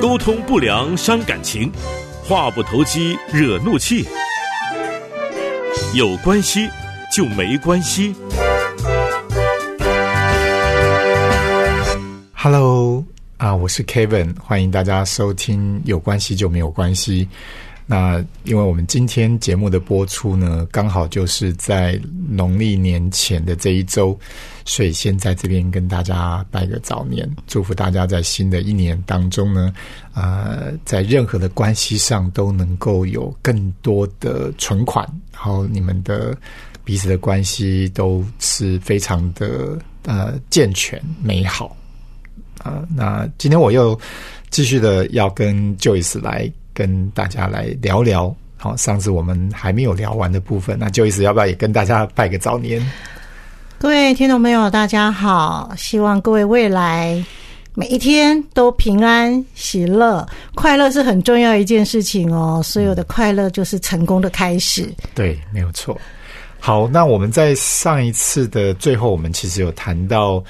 沟通不良伤感情，话不投机惹怒气。有关系就没关系。Hello 啊，我是 Kevin，欢迎大家收听《有关系就没有关系》。那因为我们今天节目的播出呢，刚好就是在农历年前的这一周，所以先在这边跟大家拜个早年，祝福大家在新的一年当中呢，呃，在任何的关系上都能够有更多的存款，然后你们的彼此的关系都是非常的呃健全美好。啊，那今天我又继续的要跟 Joyce 来跟大家来聊聊。好，上次我们还没有聊完的部分，那 Joyce 要不要也跟大家拜个早年？各位听众朋友，大家好！希望各位未来每一天都平安喜乐，快乐是很重要一件事情哦。所有的快乐就是成功的开始。对，没有错。好，那我们在上一次的最后，我们其实有谈到。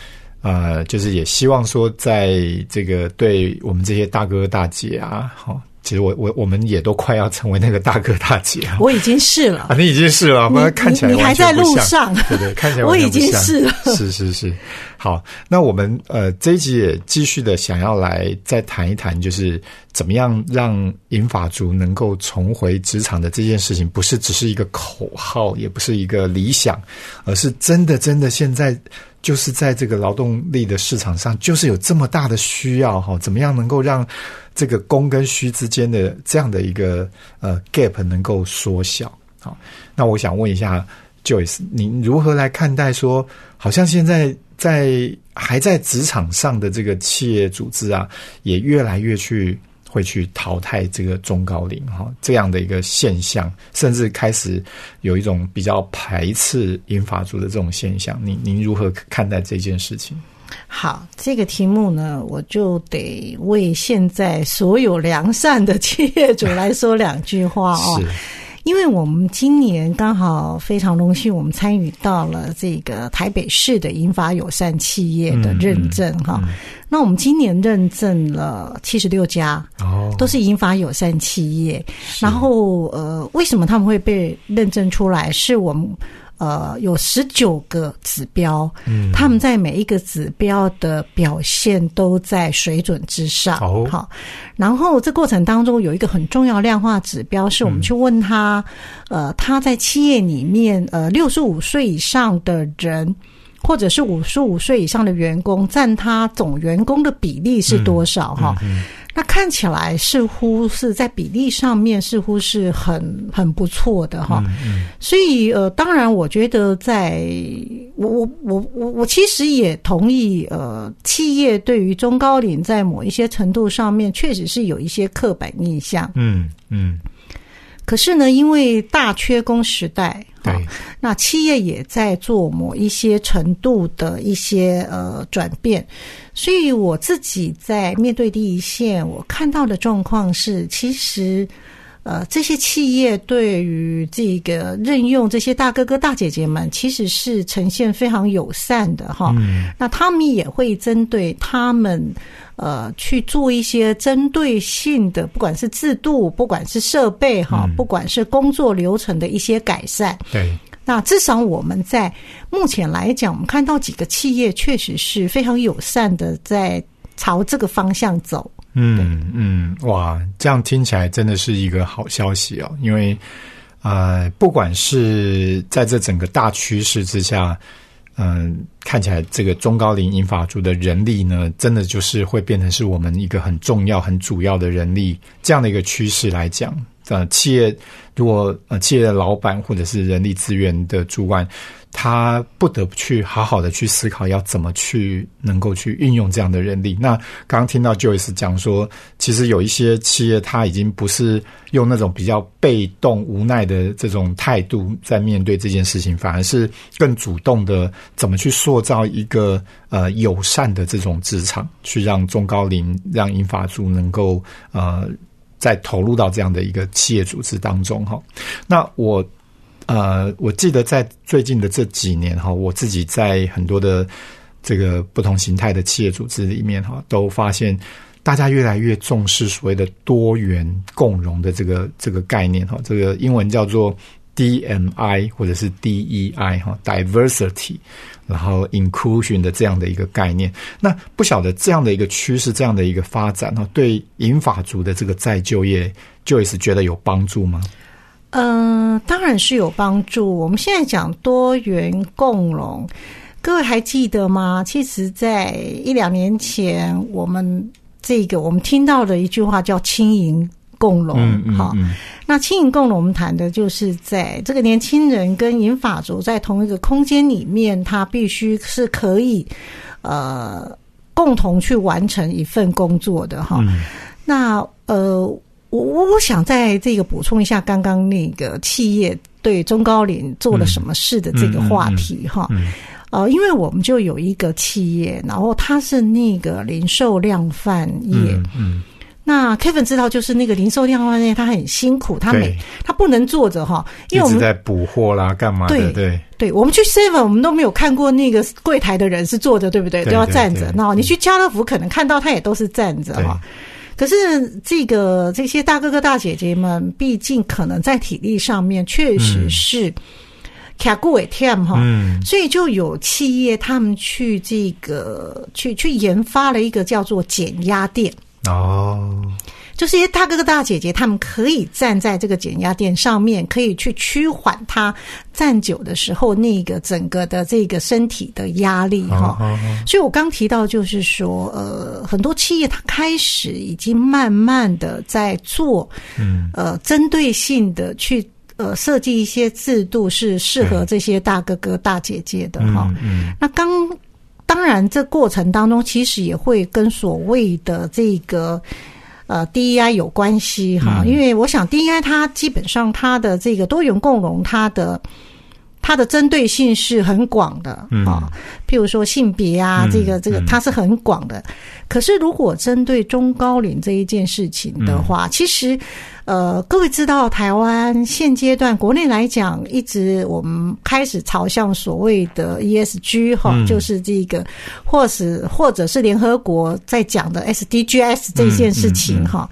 呃，就是也希望说，在这个对我们这些大哥大姐啊，好、哦，其实我我我们也都快要成为那个大哥大姐了。我已经是了啊，你已经是了，我们看起来你还在路上，对对，看起来我已经是了，是是是。好，那我们呃这一集也继续的想要来再谈一谈，就是怎么样让银发族能够重回职场的这件事情，不是只是一个口号，也不是一个理想，而是真的真的现在。就是在这个劳动力的市场上，就是有这么大的需要哈，怎么样能够让这个供跟需之间的这样的一个呃 gap 能够缩小？好，那我想问一下 Joyce，您如何来看待说，好像现在在还在职场上的这个企业组织啊，也越来越去。会去淘汰这个中高龄哈这样的一个现象，甚至开始有一种比较排斥银发族的这种现象。您您如何看待这件事情？好，这个题目呢，我就得为现在所有良善的企业主来说两句话哦。是。因为我们今年刚好非常荣幸，我们参与到了这个台北市的银发友善企业的认证哈。嗯嗯、那我们今年认证了七十六家，哦，都是银发友善企业。然后呃，为什么他们会被认证出来？是我们。呃，有十九个指标，嗯，他们在每一个指标的表现都在水准之上，哦，好。然后这过程当中有一个很重要量化指标，是我们去问他，嗯、呃，他在企业里面，呃，六十五岁以上的人，或者是五十五岁以上的员工，占他总员工的比例是多少？哈、嗯。嗯那看起来似乎是在比例上面似乎是很很不错的哈，嗯嗯、所以呃，当然我觉得在我我我我我其实也同意呃，企业对于中高龄在某一些程度上面确实是有一些刻板印象，嗯嗯，可是呢，因为大缺工时代。对，那企业也在做某一些程度的一些呃转变，所以我自己在面对第一线，我看到的状况是，其实呃这些企业对于这个任用这些大哥哥大姐姐们，其实是呈现非常友善的哈。嗯，那他们也会针对他们。呃，去做一些针对性的，不管是制度，不管是设备哈，嗯、不管是工作流程的一些改善。对，那至少我们在目前来讲，我们看到几个企业确实是非常友善的，在朝这个方向走。嗯嗯，哇，这样听起来真的是一个好消息哦，因为呃，不管是在这整个大趋势之下。嗯，看起来这个中高龄银发族的人力呢，真的就是会变成是我们一个很重要、很主要的人力这样的一个趋势来讲。呃，企业如果呃企业的老板或者是人力资源的主管，他不得不去好好的去思考要怎么去能够去运用这样的人力。那刚刚听到 Joyce 讲说，其实有一些企业他已经不是用那种比较被动无奈的这种态度在面对这件事情，反而是更主动的怎么去塑造一个呃友善的这种职场，去让中高龄、让银发族能够呃。再投入到这样的一个企业组织当中哈，那我呃，我记得在最近的这几年哈，我自己在很多的这个不同形态的企业组织里面哈，都发现大家越来越重视所谓的多元共融的这个这个概念哈，这个英文叫做 DMI 或者是 DEI 哈，diversity，然后 inclusion 的这样的一个概念。那不晓得这样的一个趋势，这样的一个发展哈，对银发族的这个再就业，就也是觉得有帮助吗？嗯，当然是有帮助。我们现在讲多元共融，各位还记得吗？其实，在一两年前，我们这个我们听到的一句话叫“轻盈共融”。好，那“轻盈共融”，我们谈的就是在这个年轻人跟银发族在同一个空间里面，他必须是可以呃共同去完成一份工作的哈。那呃。我我我想在这个补充一下刚刚那个企业对中高龄做了什么事的这个话题哈，呃，因为我们就有一个企业，然后它是那个零售量贩业，嗯，那 Kevin 知道就是那个零售量方面，他很辛苦，他每他不能坐着哈，因为我们在补货啦，干嘛？对对对，我们去 Seven 我们都没有看过那个柜台的人是坐着，对不对？都要站着。那你去家乐福可能看到他也都是站着哈。可是这个这些大哥哥大姐姐们，毕竟可能在体力上面确实是卡固伟 team 哈，所以就有企业他们去这个去去研发了一个叫做减压垫哦。就是一些大哥哥大姐姐，他们可以站在这个减压垫上面，可以去趋缓他站久的时候那个整个的这个身体的压力哈。所以我刚提到，就是说，呃，很多企业它开始已经慢慢的在做，嗯，呃，针对性的去呃设计一些制度，是适合这些大哥哥大姐姐的哈。那刚当然，这过程当中其实也会跟所谓的这个。呃，DEI 有关系哈，因为我想 DEI 它基本上它的这个多元共融，它的它的针对性是很广的啊。譬如说性别啊，这个这个它是很广的。可是如果针对中高龄这一件事情的话，其实。呃，各位知道，台湾现阶段国内来讲，一直我们开始朝向所谓的 ESG 哈，就是这个，或是或者是联合国在讲的 SDGs 这件事情哈。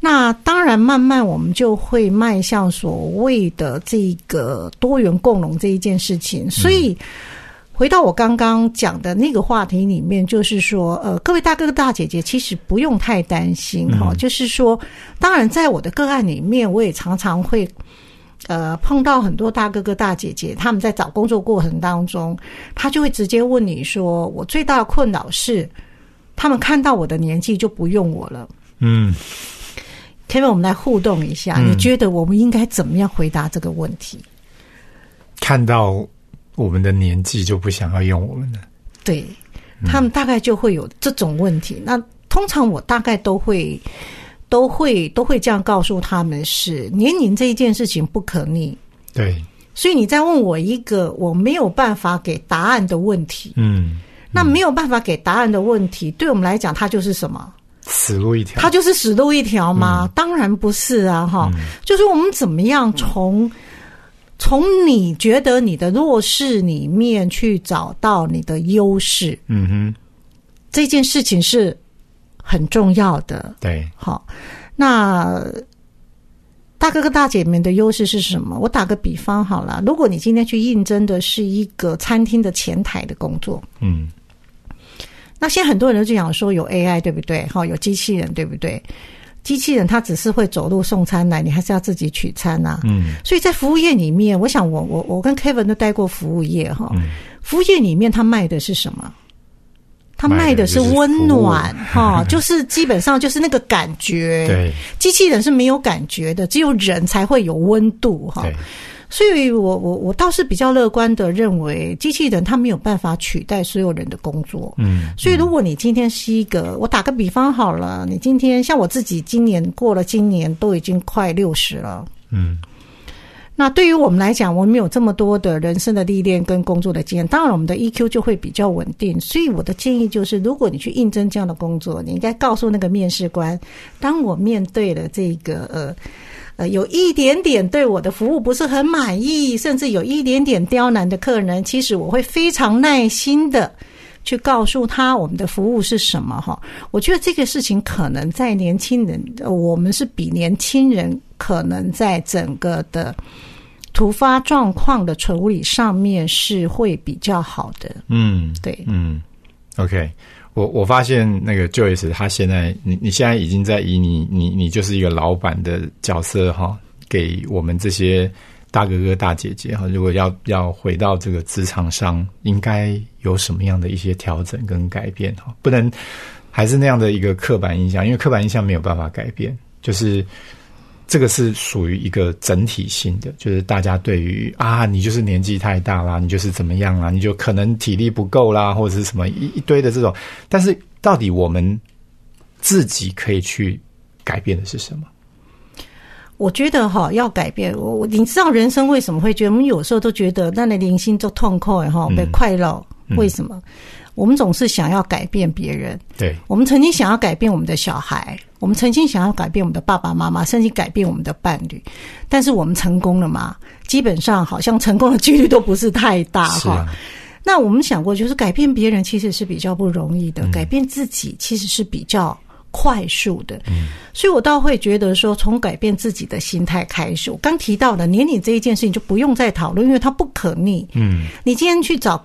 那当然，慢慢我们就会迈向所谓的这个多元共荣这一件事情，所以。回到我刚刚讲的那个话题里面，就是说，呃，各位大哥哥大姐姐，其实不用太担心哈。就是说，当然，在我的个案里面，我也常常会，呃，碰到很多大哥哥大姐姐，他们在找工作过程当中，他就会直接问你说：“我最大的困扰是，他们看到我的年纪就不用我了。”嗯，Kevin，我们来互动一下，你觉得我们应该怎么样回答这个问题？看到。我们的年纪就不想要用我们了，对他们大概就会有这种问题。那通常我大概都会都会都会这样告诉他们：是年龄这一件事情不可逆。对，所以你在问我一个我没有办法给答案的问题，嗯，那没有办法给答案的问题，对我们来讲，它就是什么？死路一条？它就是死路一条吗？当然不是啊！哈，就是我们怎么样从。从你觉得你的弱势里面去找到你的优势，嗯哼，这件事情是很重要的。对，好，那大哥哥大姐们的优势是什么？我打个比方好了，如果你今天去应征的是一个餐厅的前台的工作，嗯，那现在很多人都讲说有 AI 对不对？好，有机器人对不对？机器人它只是会走路送餐来，你还是要自己取餐呐。嗯，所以在服务业里面，我想我我我跟 Kevin 都待过服务业哈。服务业里面，他卖的是什么？他卖的是温暖哈，就是基本上就是那个感觉。对，机器人是没有感觉的，只有人才会有温度哈。所以我我我倒是比较乐观的认为，机器人它没有办法取代所有人的工作。嗯，所以如果你今天是一个，我打个比方好了，你今天像我自己，今年过了今年都已经快六十了。嗯，那对于我们来讲，我们有这么多的人生的历练跟工作的经验，当然我们的 EQ 就会比较稳定。所以我的建议就是，如果你去应征这样的工作，你应该告诉那个面试官，当我面对了这个呃。呃，有一点点对我的服务不是很满意，甚至有一点点刁难的客人，其实我会非常耐心的去告诉他我们的服务是什么哈。我觉得这个事情可能在年轻人，我们是比年轻人可能在整个的突发状况的处理上面是会比较好的。嗯，对，嗯，OK。我我发现那个 Joyce 他现在，你你现在已经在以你你你就是一个老板的角色哈，给我们这些大哥哥大姐姐哈，如果要要回到这个职场上，应该有什么样的一些调整跟改变哈？不能还是那样的一个刻板印象，因为刻板印象没有办法改变，就是。这个是属于一个整体性的，就是大家对于啊，你就是年纪太大啦，你就是怎么样啦，你就可能体力不够啦，或者是什么一一堆的这种。但是到底我们自己可以去改变的是什么？我觉得哈，要改变我，你知道人生为什么会觉得我们有时候都觉得那的零星就痛快哈，被快乐？为什么？我们总是想要改变别人，对，我们曾经想要改变我们的小孩，我们曾经想要改变我们的爸爸妈妈，甚至改变我们的伴侣，但是我们成功了吗？基本上好像成功的几率都不是太大哈。那我们想过，就是改变别人其实是比较不容易的，改变自己其实是比较快速的。嗯，所以我倒会觉得说，从改变自己的心态开始。我刚提到的年龄这一件事情就不用再讨论，因为它不可逆。嗯，你今天去找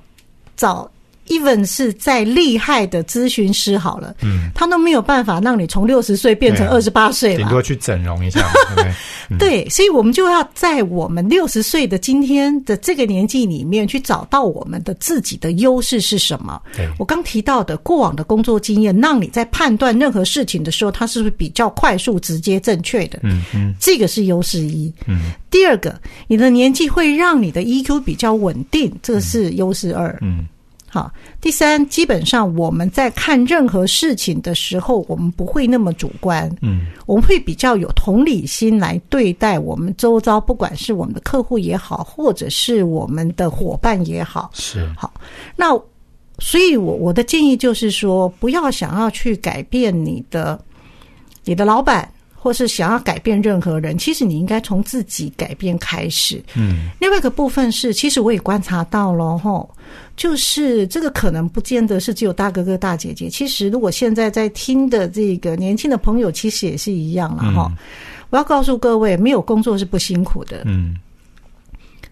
找。Even 是再厉害的咨询师好了，嗯，他都没有办法让你从六十岁变成二十八岁，顶多去整容一下，对，所以我们就要在我们六十岁的今天的这个年纪里面去找到我们的自己的优势是什么。我刚提到的过往的工作经验，让你在判断任何事情的时候，它是不是比较快速、直接、正确的？嗯嗯，这个是优势一。嗯，第二个，你的年纪会让你的 EQ 比较稳定，这是优势二。嗯。好，第三，基本上我们在看任何事情的时候，我们不会那么主观，嗯，我们会比较有同理心来对待我们周遭，不管是我们的客户也好，或者是我们的伙伴也好，是好。那所以，我我的建议就是说，不要想要去改变你的你的老板。或是想要改变任何人，其实你应该从自己改变开始。嗯，另外一个部分是，其实我也观察到了吼，就是这个可能不见得是只有大哥哥大姐姐。其实如果现在在听的这个年轻的朋友，其实也是一样了哈。我要告诉各位，没有工作是不辛苦的。嗯。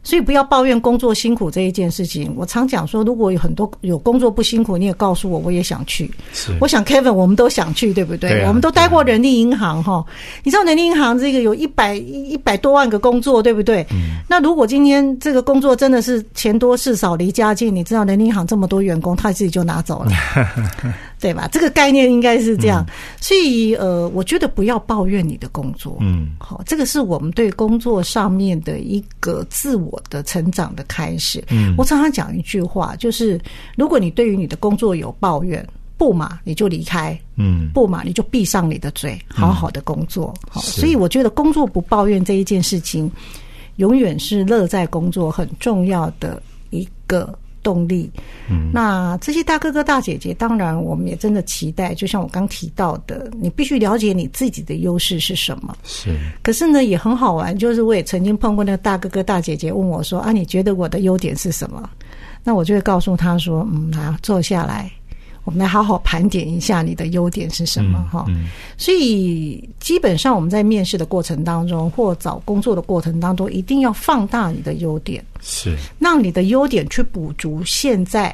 所以不要抱怨工作辛苦这一件事情。我常讲说，如果有很多有工作不辛苦，你也告诉我，我也想去。是，我想 Kevin，我们都想去，对不对？我们都待过人力银行哈。你知道人力银行这个有一百一百多万个工作，对不对？嗯。那如果今天这个工作真的是钱多事少离家近，你知道人力银行这么多员工，他自己就拿走了。对吧？这个概念应该是这样，所以呃，我觉得不要抱怨你的工作，嗯，好，这个是我们对工作上面的一个自我的成长的开始。嗯，我常常讲一句话，就是如果你对于你的工作有抱怨，不嘛你就离开，嗯，不嘛你就闭上你的嘴，好好的工作。好，所以我觉得工作不抱怨这一件事情，永远是乐在工作很重要的一个。动力，嗯，那这些大哥哥大姐姐，当然我们也真的期待，就像我刚提到的，你必须了解你自己的优势是什么。是，可是呢，也很好玩，就是我也曾经碰过那个大哥哥大姐姐问我说：“啊，你觉得我的优点是什么？”那我就会告诉他说：“嗯，啊坐下来。”我们来好好盘点一下你的优点是什么哈，所以基本上我们在面试的过程当中或找工作的过程当中，一定要放大你的优点，是让你的优点去补足现在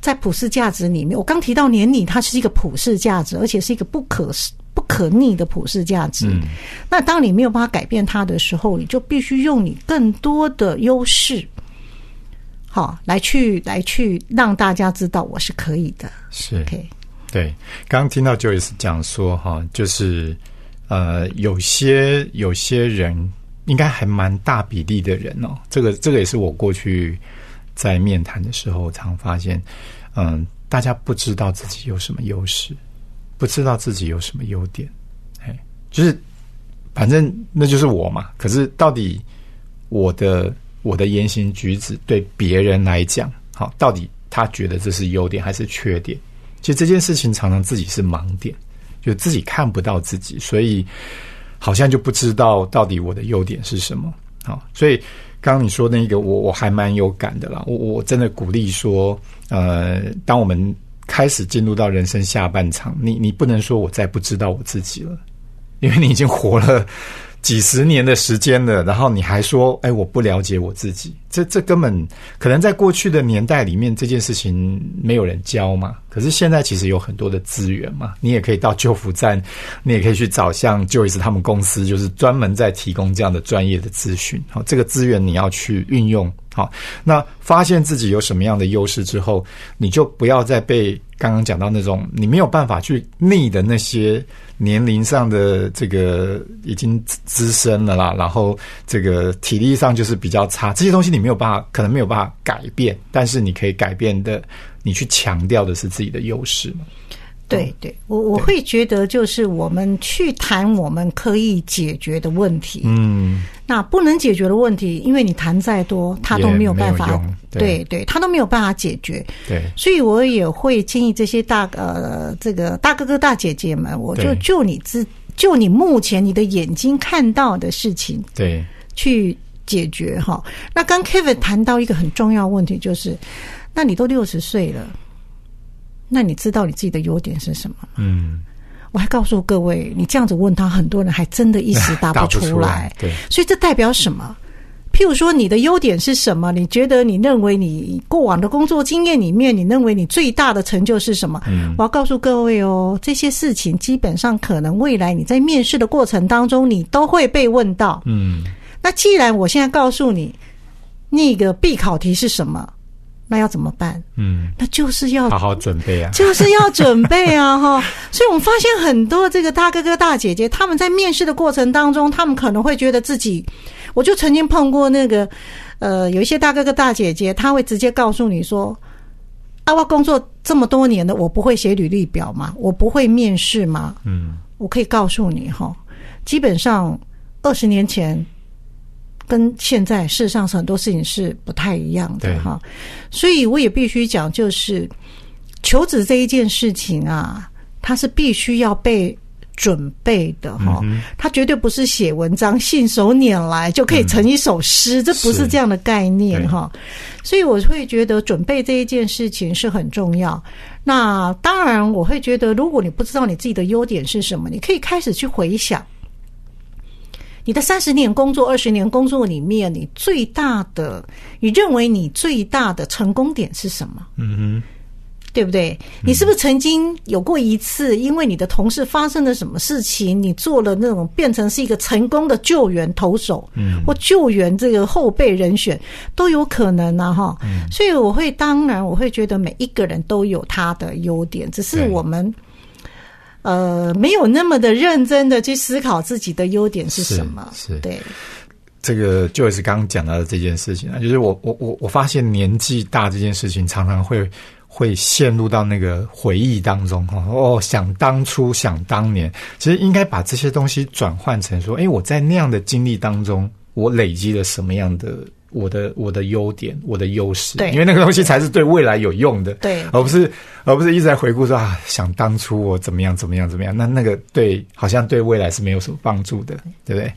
在普世价值里面。我刚提到年龄，它是一个普世价值，而且是一个不可不可逆的普世价值。那当你没有办法改变它的时候，你就必须用你更多的优势。好，来去来去，让大家知道我是可以的。是，对。刚刚听到 Joyce 讲说，哈，就是呃，有些有些人，应该还蛮大比例的人哦。这个这个也是我过去在面谈的时候常发现，嗯，大家不知道自己有什么优势，不知道自己有什么优点，哎，就是反正那就是我嘛。可是到底我的。我的言行举止对别人来讲，好，到底他觉得这是优点还是缺点？其实这件事情常常自己是盲点，就自己看不到自己，所以好像就不知道到底我的优点是什么。好，所以刚刚你说那个，我我还蛮有感的啦。我我真的鼓励说，呃，当我们开始进入到人生下半场，你你不能说我再不知道我自己了，因为你已经活了。几十年的时间了，然后你还说，哎，我不了解我自己，这这根本可能在过去的年代里面，这件事情没有人教嘛。可是现在其实有很多的资源嘛，你也可以到救扶站，你也可以去找像 Joyce 他们公司，就是专门在提供这样的专业的咨询。好，这个资源你要去运用。好，那发现自己有什么样的优势之后，你就不要再被刚刚讲到那种你没有办法去逆的那些。年龄上的这个已经资深了啦，然后这个体力上就是比较差，这些东西你没有办法，可能没有办法改变，但是你可以改变的，你去强调的是自己的优势。对对，我我会觉得就是我们去谈我们可以解决的问题，嗯，那不能解决的问题，因为你谈再多，他都没有办法，对。对，他都没有办法解决，对，所以我也会建议这些大呃这个大哥哥大姐姐们，我就就你自就你目前你的眼睛看到的事情，对，去解决哈。那刚 Kevin 谈到一个很重要问题，就是那你都六十岁了。那你知道你自己的优点是什么吗？嗯，我还告诉各位，你这样子问他，很多人还真的一时答不 出来。对，所以这代表什么？譬如说，你的优点是什么？你觉得你认为你过往的工作经验里面，你认为你最大的成就是什么？嗯，我要告诉各位哦，这些事情基本上可能未来你在面试的过程当中，你都会被问到。嗯，那既然我现在告诉你，那个必考题是什么？那要怎么办？嗯，那就是要好好准备啊，就是要准备啊，哈。所以我们发现很多这个大哥哥大姐姐，他们在面试的过程当中，他们可能会觉得自己，我就曾经碰过那个，呃，有一些大哥哥大姐姐，他会直接告诉你说：“啊，我工作这么多年了，我不会写履历表吗？我不会面试吗？”嗯，我可以告诉你哈，基本上二十年前。跟现在事实上是很多事情是不太一样的哈，所以我也必须讲，就是求职这一件事情啊，它是必须要被准备的哈，它绝对不是写文章信手拈来就可以成一首诗，这不是这样的概念哈。所以我会觉得准备这一件事情是很重要。那当然，我会觉得，如果你不知道你自己的优点是什么，你可以开始去回想。你的三十年工作、二十年工作里面，你最大的，你认为你最大的成功点是什么？嗯哼，对不对？你是不是曾经有过一次，因为你的同事发生了什么事情，你做了那种变成是一个成功的救援投手，嗯，或救援这个后备人选都有可能啊，哈。所以我会，当然我会觉得每一个人都有他的优点，只是我们。呃，没有那么的认真的去思考自己的优点是什么，是对。这个就是刚刚讲到的这件事情啊，就是我我我我发现年纪大这件事情，常常会会陷入到那个回忆当中哈。哦，想当初，想当年，其实应该把这些东西转换成说，哎，我在那样的经历当中，我累积了什么样的。我的我的优点，我的优势，对，因为那个东西才是对未来有用的，对，而不是而不是一直在回顾说啊，想当初我怎么样怎么样怎么样，那那个对，好像对未来是没有什么帮助的，对不对？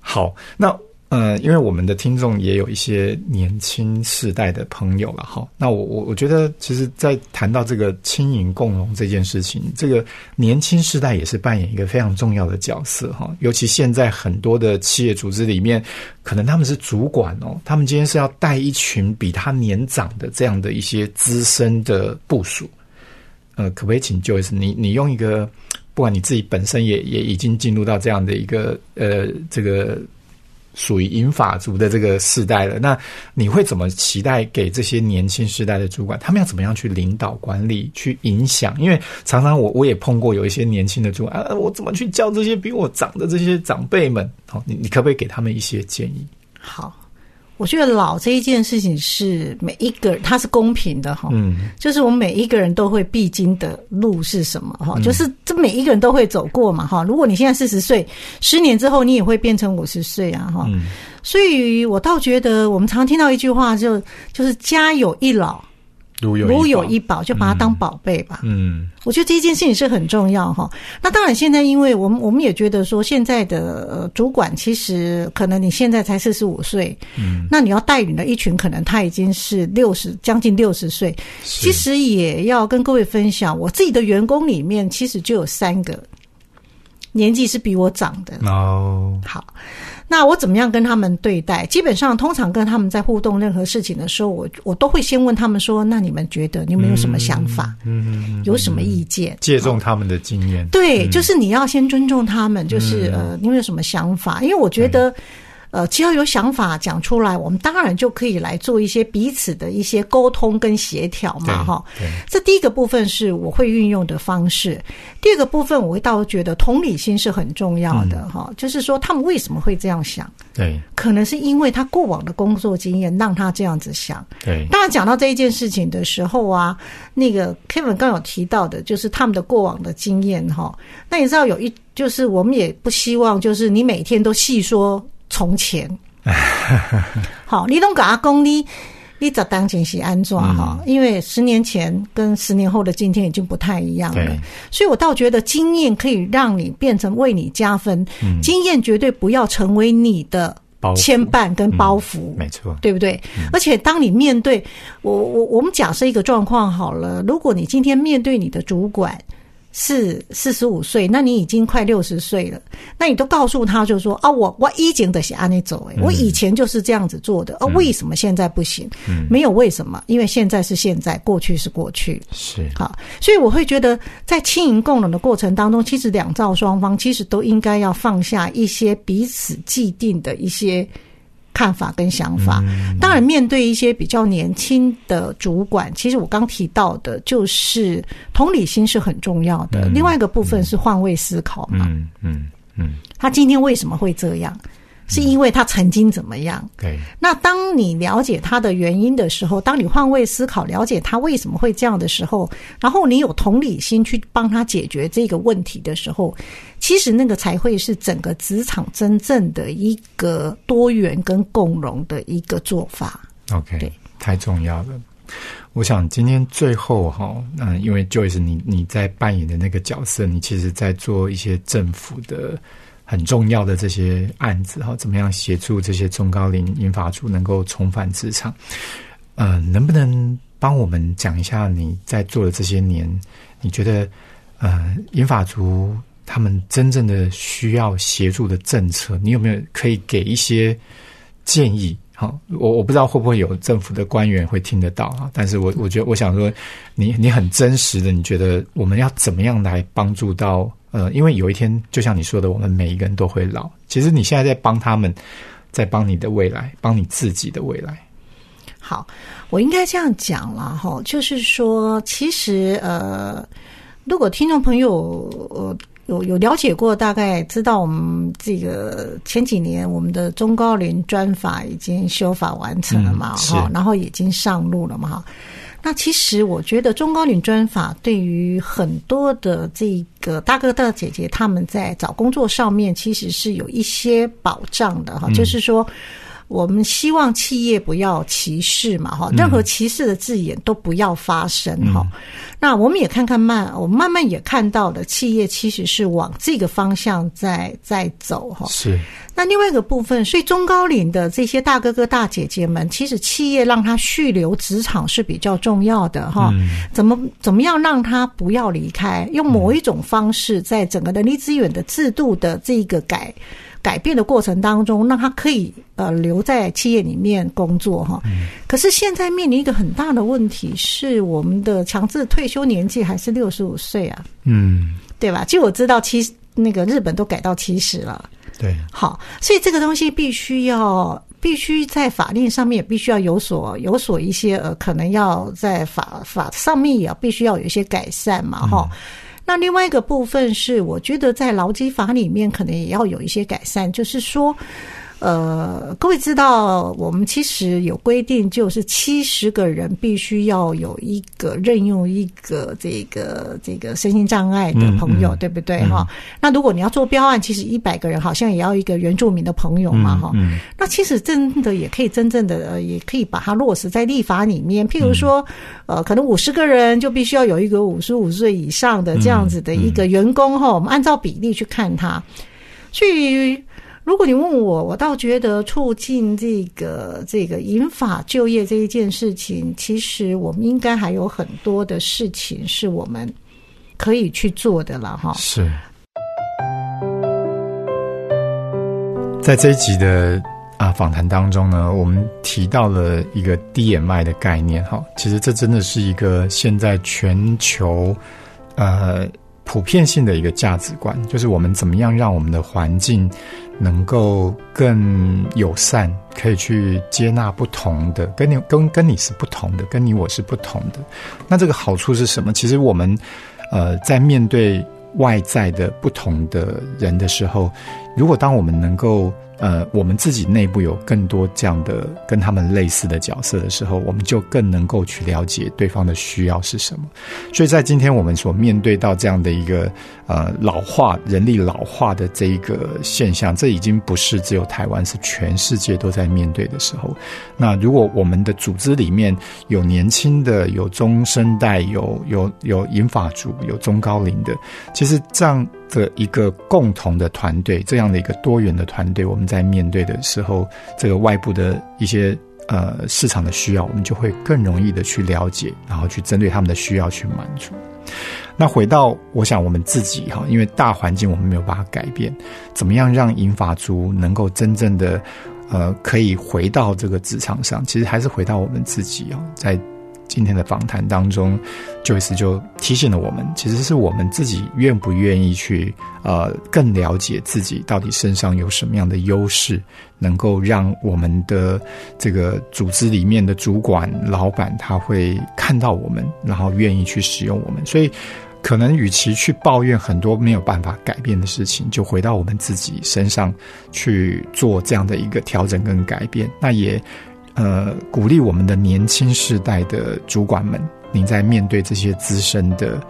好，那。嗯，因为我们的听众也有一些年轻世代的朋友了哈。那我我我觉得，其实，在谈到这个轻盈共荣这件事情，这个年轻世代也是扮演一个非常重要的角色哈。尤其现在很多的企业组织里面，可能他们是主管哦，他们今天是要带一群比他年长的这样的一些资深的部署。呃，可不可以请 Joyce 你你用一个，不管你自己本身也也已经进入到这样的一个呃这个。属于银法族的这个世代了，那你会怎么期待给这些年轻世代的主管？他们要怎么样去领导管理、去影响？因为常常我我也碰过有一些年轻的主管啊，我怎么去教这些比我长的这些长辈们？好，你你可不可以给他们一些建议？好。我觉得老这一件事情是每一个人，它是公平的哈，嗯，就是我们每一个人都会必经的路是什么哈，就是这每一个人都会走过嘛哈。如果你现在四十岁，十年之后你也会变成五十岁啊哈，所以我倒觉得我们常听到一句话，就就是家有一老，如有如有宝一宝，就把它当宝贝吧。嗯我觉得这一件事情是很重要哈。那当然，现在因为我们我们也觉得说，现在的呃主管其实可能你现在才四十五岁，嗯，那你要带领的一群，可能他已经是六十将近六十岁。其实也要跟各位分享，我自己的员工里面，其实就有三个年纪是比我长的。哦，好，那我怎么样跟他们对待？基本上，通常跟他们在互动任何事情的时候，我我都会先问他们说：“那你们觉得你们有什么想法？嗯嗯嗯，有什么意见？”借重他们的经验，对，嗯就是你要先尊重他们，就是、呃，你们有什么想法？因为我觉得。呃，只要有想法讲出来，我们当然就可以来做一些彼此的一些沟通跟协调嘛，哈。这第一个部分是我会运用的方式，第二个部分我会倒觉得同理心是很重要的哈、就是说他们为什么会这样想，对可能是因为他过往的工作经验让他这样子想。对当然，讲到这一件事情的时候啊，那个 Kevin 刚有提到的，就是他们的过往的经验哈。那你知道有一，就是我们也不希望，就是你每天都细说从前。好，你都给他讲你你咋当前是安怎哈？因为十年前跟十年后的今天已经不太一样了，所以我倒觉得经验可以让你变成为你加分，经验绝对不要成为你的牵绊跟包袱。没错，对不对？而且当你面对我我我们假设一个状况好了，如果你今天面对你的主管是四十五岁，那你已经快六十岁了，那你都告诉他就说啊，我我以前的是按你走，哎，我以前就是这样子做的，啊，为什么现在不行？没有为什么，因为现在是现在，过去是过去。是好，所以我会觉得，在轻盈共融的过程当中，其实两造双方其实都应该要放下一些彼此既定的一些看法跟想法。当然，面对一些比较年轻的主管，其实我刚提到的就是同理心是很重要的。另外一个部分是换位思考嘛，嗯嗯嗯，他今天为什么会这样？是因为他曾经怎么样？对那当你了解他的原因的时候，当你换位思考，了解他为什么会这样的时候，然后你有同理心去帮他解决这个问题的时候，其实那个才会是整个职场真正的一个多元跟共融的一个做法。，OK，太重要了。我想今天最后哈，嗯、因为 Joyce 你你在扮演的那个角色，你其实在做一些政府的很重要的这些案子哈，怎么样协助这些中高龄银发族能够重返职场？呃，能不能帮我们讲一下你在做的这些年，你觉得呃银发族他们真正的需要协助的政策，你有没有可以给一些建议？好，我我不知道会不会有政府的官员会听得到啊，但是我我觉得我想说你，你很真实的，你觉得我们要怎么样来帮助到呃，因为有一天就像你说的，我们每一个人都会老，其实你现在在帮他们，在帮你的未来，帮你自己的未来。好，我应该这样讲了哈，就是说，其实呃，如果听众朋友呃有有了解过，大概知道我们这个前几年我们的中高龄专法已经修法完成了嘛哈、然后已经上路了嘛哈。那其实我觉得中高龄专法对于很多的这个大哥大姐姐他们在找工作上面其实是有一些保障的哈，就是说。我们希望企业不要歧视嘛，哈，任何歧视的字眼都不要发生哈。那我们也看看慢，我们慢慢也看到了，企业其实是往这个方向在在走哈。是，那另外一个部分，所以中高龄的这些大哥哥大姐姐们，其实企业让他续留职场是比较重要的哈。怎么怎么样让他不要离开？用某一种方式，在整个人力资源的制度的这个改。改变的过程当中，让他可以呃留在企业里面工作哈。可是现在面临一个很大的问题，是我们的强制退休年纪还是六十五岁啊，嗯，对吧？就我知道七那个日本都改到七十了。对，好，所以这个东西必须要必须在法令上面也必须要有所有所一些呃，可能要在法法上面也要必须要有一些改善嘛，哈、那另外一个部分是，我觉得在劳基法里面可能也要有一些改善，就是说，呃，各位知道，我们其实有规定，就是七十个人必须要有一个任用一个这个这个身心障碍的朋友，对不对哈？那如果你要做标案，其实一百个人好像也要一个原住民的朋友嘛哈。那其实真的也可以真正的呃也可以把它落实在立法里面，譬如说，呃，可能五十个人就必须要有一个五十五岁以上的这样子的一个员工哈。我们按照比例去看他，去。如果你问我，我倒觉得促进这个这个引法就业这一件事情，其实我们应该还有很多的事情是我们可以去做的了，哈。是，在这一集的啊访谈当中呢，我们提到了一个低眼麦的概念，哈，其实这真的是一个现在全球呃普遍性的一个价值观，就是我们怎么样让我们的环境。能够更友善，可以去接纳不同的，跟你跟跟你是不同的，跟你我是不同的。那这个好处是什么？其实我们，呃，在面对外在的不同的人的时候，如果当我们能够。呃，我们自己内部有更多这样的跟他们类似的角色的时候，我们就更能够去了解对方的需要是什么。所以在今天我们所面对到这样的一个呃老化人力老化的这一个现象，这已经不是只有台湾，是全世界都在面对的时候。那如果我们的组织里面有年轻的、有中生代、有有有银发族、有中高龄的，其实这样。的一个共同的团队，这样的一个多元的团队，我们在面对的时候，这个外部的一些呃市场的需要，我们就会更容易的去了解，然后去针对他们的需要去满足。那回到我想我们自己哈，因为大环境我们没有办法改变，怎么样让银发族能够真正的呃可以回到这个职场上？其实还是回到我们自己啊，在。今天的访谈当中，Joyce 就提醒了我们，其实是我们自己愿不愿意去呃更了解自己到底身上有什么样的优势，能够让我们的这个组织里面的主管、老板他会看到我们，然后愿意去使用我们。所以，可能与其去抱怨很多没有办法改变的事情，就回到我们自己身上去做这样的一个调整跟改变，那也。呃，鼓励我们的年轻世代的主管们，您在面对这些资深的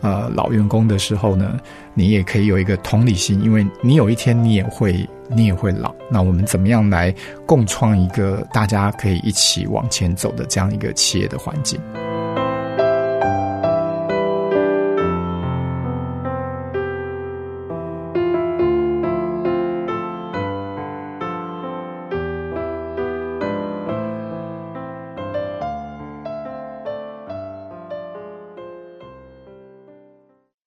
呃老员工的时候呢，你也可以有一个同理心，因为你有一天你也会你也会老。那我们怎么样来共创一个大家可以一起往前走的这样一个企业的环境？